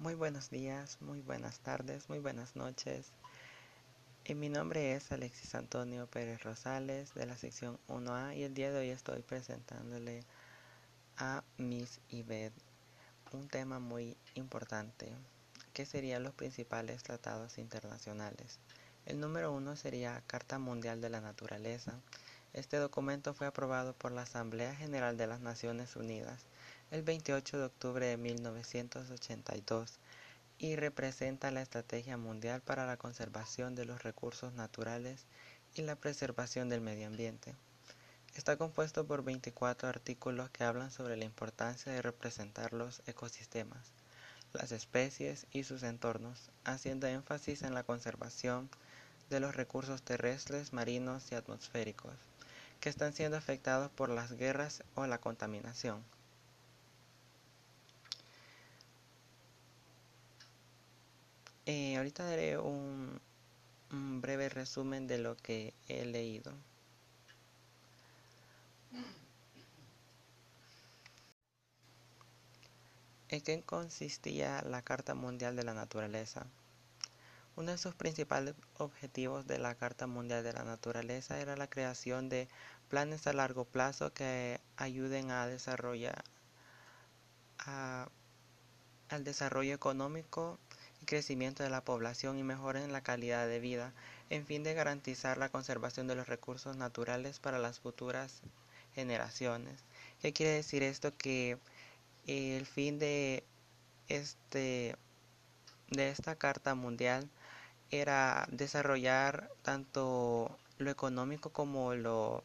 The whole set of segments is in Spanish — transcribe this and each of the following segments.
Muy buenos días, muy buenas tardes, muy buenas noches. Y mi nombre es Alexis Antonio Pérez Rosales de la sección 1A y el día de hoy estoy presentándole a Miss Ibed un tema muy importante que serían los principales tratados internacionales. El número uno sería Carta Mundial de la Naturaleza. Este documento fue aprobado por la Asamblea General de las Naciones Unidas el 28 de octubre de 1982 y representa la Estrategia Mundial para la Conservación de los Recursos Naturales y la Preservación del Medio Ambiente. Está compuesto por 24 artículos que hablan sobre la importancia de representar los ecosistemas, las especies y sus entornos, haciendo énfasis en la conservación de los recursos terrestres, marinos y atmosféricos, que están siendo afectados por las guerras o la contaminación. Eh, ahorita daré un, breve resumen de lo que he leído. ¿En qué consistía la Carta Mundial de la Naturaleza? Uno de sus principales objetivos de la Carta Mundial de la Naturaleza era la creación de planes a largo plazo que ayuden a desarrollar al desarrollo económico crecimiento de la población y mejoren la calidad de vida, en fin de garantizar la conservación de los recursos naturales para las futuras generaciones. ¿Qué quiere decir esto? Que el fin de este de esta carta mundial era desarrollar tanto lo económico como lo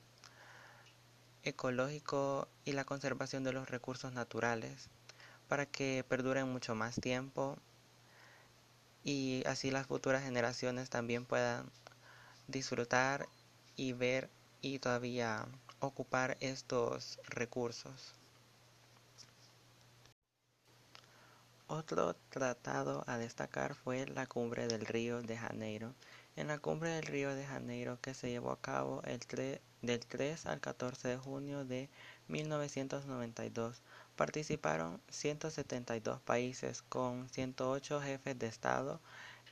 ecológico y la conservación de los recursos naturales para que perduren mucho más tiempo y así las futuras generaciones también puedan disfrutar y ver y todavía ocupar estos recursos. Otro tratado a destacar fue la Cumbre del Río de Janeiro. En la Cumbre del Río de Janeiro que se llevó a cabo el del 3 al 14 de junio de 1992, Participaron 172 países con 108 jefes de Estado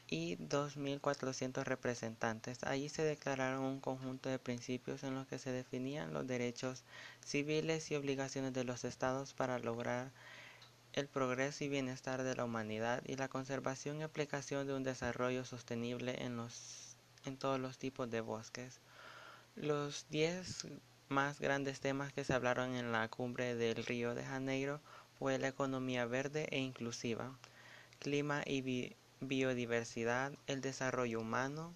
y 2.400 representantes. Allí se declararon un conjunto de principios en los que se definían los derechos civiles y obligaciones de los estados para lograr el progreso y bienestar de la humanidad y la conservación y aplicación de un desarrollo sostenible en, los, en todos los tipos de bosques. Los 10 más grandes temas que se hablaron en la cumbre del Río de Janeiro fue la economía verde e inclusiva, clima y biodiversidad, el desarrollo humano,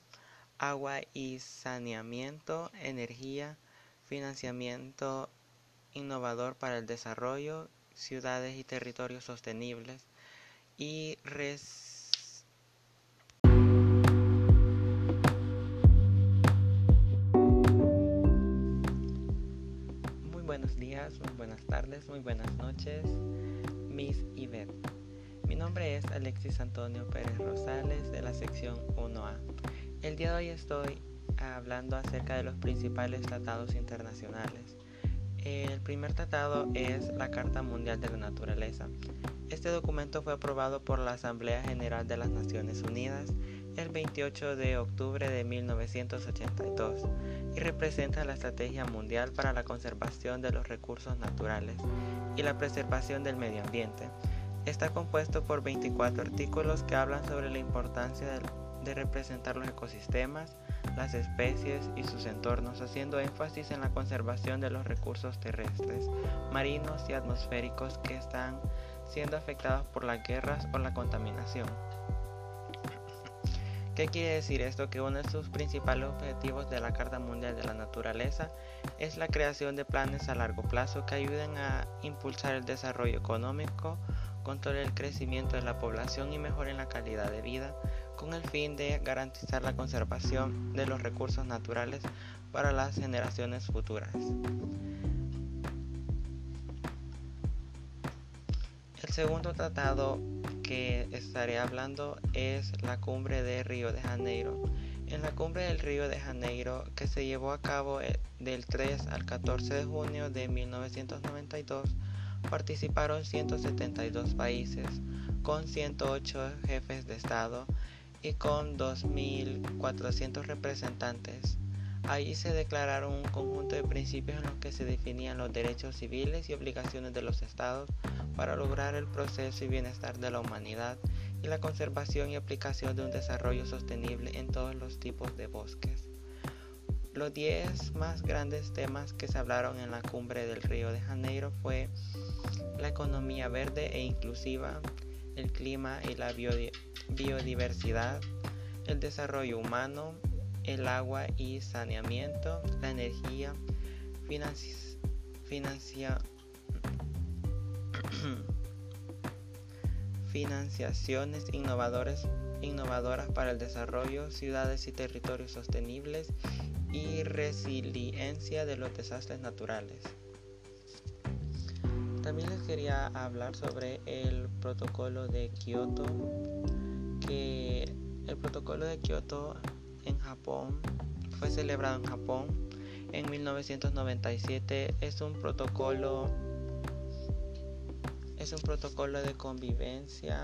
agua y saneamiento, energía, financiamiento innovador para el desarrollo, ciudades y territorios sostenibles y res muy buenas tardes, muy buenas noches, Miss Yvette. Mi nombre es Alexis Antonio Pérez Rosales de la sección 1A. El día de hoy estoy hablando acerca de los principales tratados internacionales. El primer tratado es la Carta Mundial de la Naturaleza. Este documento fue aprobado por la Asamblea General de las Naciones Unidas el 28 de octubre de 1982 y representa la Estrategia Mundial para la Conservación de los Recursos Naturales y la Preservación del Medio Ambiente. Está compuesto por 24 artículos que hablan sobre la importancia de, representar los ecosistemas, las especies y sus entornos, haciendo énfasis en la conservación de los recursos terrestres, marinos y atmosféricos que están siendo afectados por las guerras o la contaminación. ¿Qué quiere decir esto? Que uno de sus principales objetivos de la Carta Mundial de la Naturaleza es la creación de planes a largo plazo que ayuden a impulsar el desarrollo económico, controlar el crecimiento de la población y mejoren la calidad de vida, con el fin de garantizar la conservación de los recursos naturales para las generaciones futuras. El segundo tratado que estaré hablando es la cumbre de Río de Janeiro. En la cumbre del Río de Janeiro, que se llevó a cabo eh, del 3 al 14 de junio de 1992, participaron 172 países, con 108 jefes de Estado y con 2.400 representantes. Allí se declararon un conjunto de principios en los que se definían los derechos civiles y obligaciones de los estados para lograr el proceso y bienestar de la humanidad y la conservación y aplicación de un desarrollo sostenible en todos los tipos de bosques. Los 10 más grandes temas que se hablaron en la cumbre del Río de Janeiro fue la economía verde e inclusiva, el clima y la biodiversidad, el desarrollo humano, el agua y saneamiento, la energía, financia, financiaciones innovadoras para el desarrollo, ciudades y territorios sostenibles y resiliencia de los desastres naturales. También les quería hablar sobre el protocolo de Kioto, que el protocolo de Kioto Japón fue celebrado en Japón en 1997. Es un protocolo es un protocolo de convivencia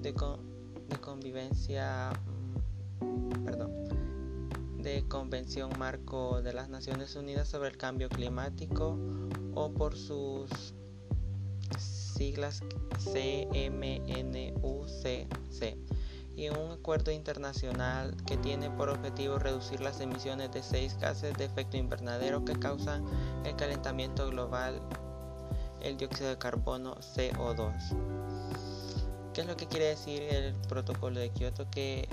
de, de convivencia mm, perdón de Convención Marco de las Naciones Unidas sobre el Cambio Climático o por sus siglas CMNUCC y un acuerdo internacional que tiene por objetivo reducir las emisiones de seis gases de efecto invernadero que causan el calentamiento global, el dióxido de carbono CO2. ¿Qué es lo que quiere decir el protocolo de Kioto? Que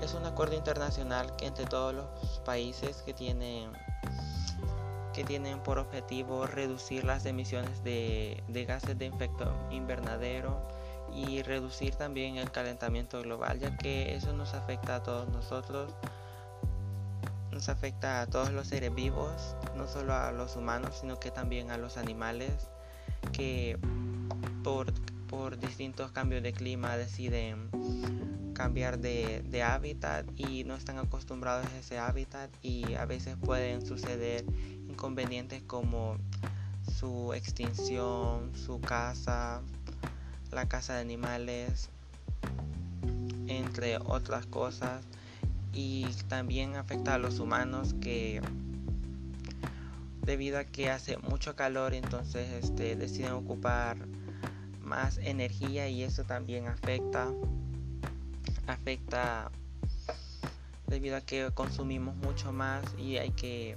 es un acuerdo internacional que entre todos los países que tienen que tienen por objetivo reducir las emisiones de, de gases de efecto invernadero y reducir también el calentamiento global, ya que eso nos afecta a todos nosotros, nos afecta a todos los seres vivos, no solo a los humanos, sino que también a los animales que por, por distintos cambios de clima deciden cambiar de, de, hábitat y no están acostumbrados a ese hábitat y a veces pueden suceder inconvenientes como su extinción, su casa, la caza de animales, entre otras cosas. Y también afecta a los humanos que debido a que hace mucho calor entonces este, deciden ocupar más energía y eso también afecta afecta debido a que consumimos mucho más y hay que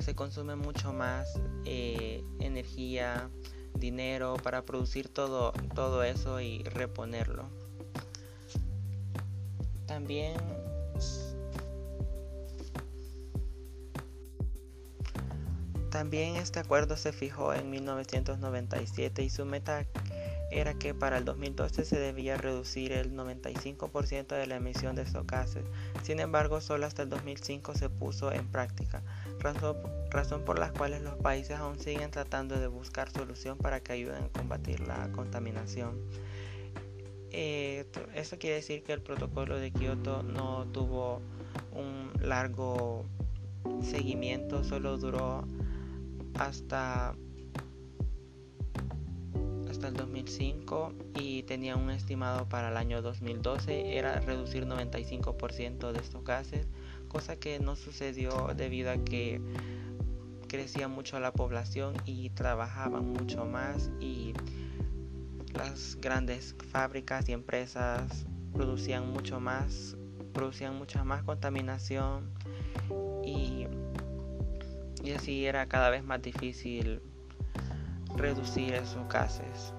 se consume mucho más eh, energía dinero para producir todo, todo eso y reponerlo. También También este acuerdo se fijó en 1997 y su meta era que para el 2012 se debía reducir el 95% de la emisión de estos gases. Sin embargo, solo hasta el 2005 se puso en práctica razón, por la cual los países aún siguen tratando de buscar solución para que ayuden a combatir la contaminación. Eh, eso quiere decir que el protocolo de Kioto no tuvo un largo seguimiento, solo duró hasta hasta el 2005 y tenía un estimado para el año 2012 era reducir 95% de estos gases cosa que no sucedió debido a que crecía mucho la población y trabajaban mucho más y las grandes fábricas y empresas producían mucho más, producían mucha más contaminación y, y así era cada vez más difícil reducir esos gases.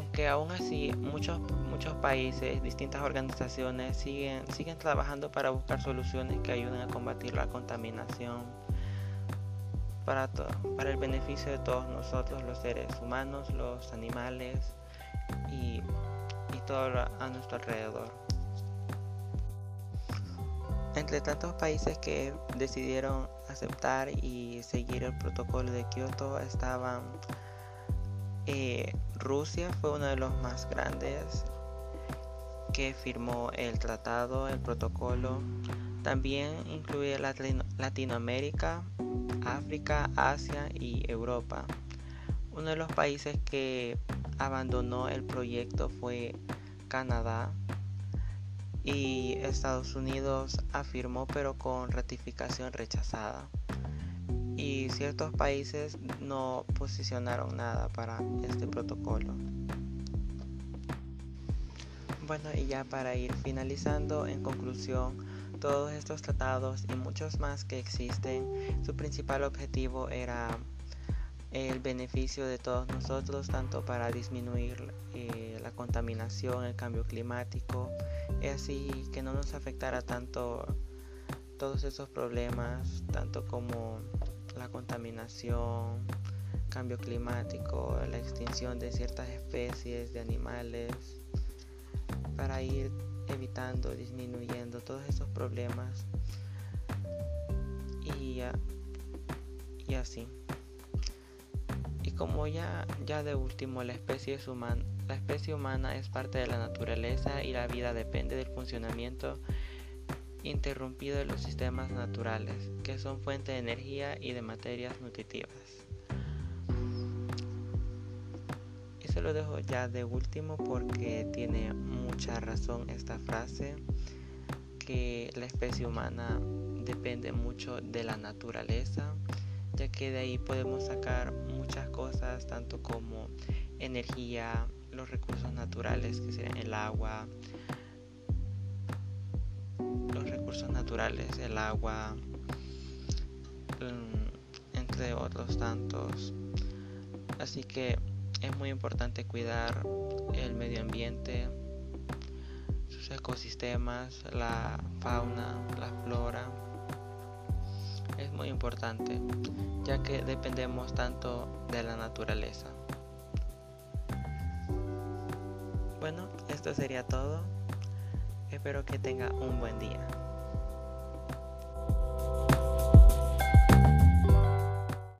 Aunque aún así muchos, muchos países, distintas organizaciones siguen, siguen trabajando para buscar soluciones que ayuden a combatir la contaminación para, para el beneficio de todos nosotros, los seres humanos, los animales y, y todo a nuestro alrededor. Entre tantos países que decidieron aceptar y seguir el protocolo de Kioto estaban eh, Rusia fue uno de los más grandes que firmó el tratado, el protocolo. También incluye Latinoamérica, África, Asia y Europa. Uno de los países que abandonó el proyecto fue Canadá y Estados Unidos afirmó pero con ratificación rechazada. Y ciertos países no posicionaron nada para este protocolo. Bueno, y ya para ir finalizando, en conclusión, todos estos tratados y muchos más que existen, su principal objetivo era el beneficio de todos nosotros, tanto para disminuir eh, la contaminación, el cambio climático, y así que no nos afectara tanto todos esos problemas, tanto como la contaminación, cambio climático, la extinción de ciertas especies de animales, para ir evitando, disminuyendo todos esos problemas y, y así. Como ya, ya de último la especie, humana, la especie humana es parte de la naturaleza y la vida depende del funcionamiento interrumpido de los sistemas naturales, que son fuente de energía y de materias nutritivas. Y se lo dejo ya de último porque tiene mucha razón esta frase, que la especie humana depende mucho de la naturaleza ya que de ahí podemos sacar muchas cosas, tanto como energía, los recursos naturales que serían el agua, los recursos naturales, el agua, mm, entre otros tantos. Así que es muy importante cuidar el medio ambiente, sus ecosistemas, la fauna, la flora es muy importante, ya que dependemos tanto de la naturaleza. Bueno, esto sería todo. Espero que tenga un buen día.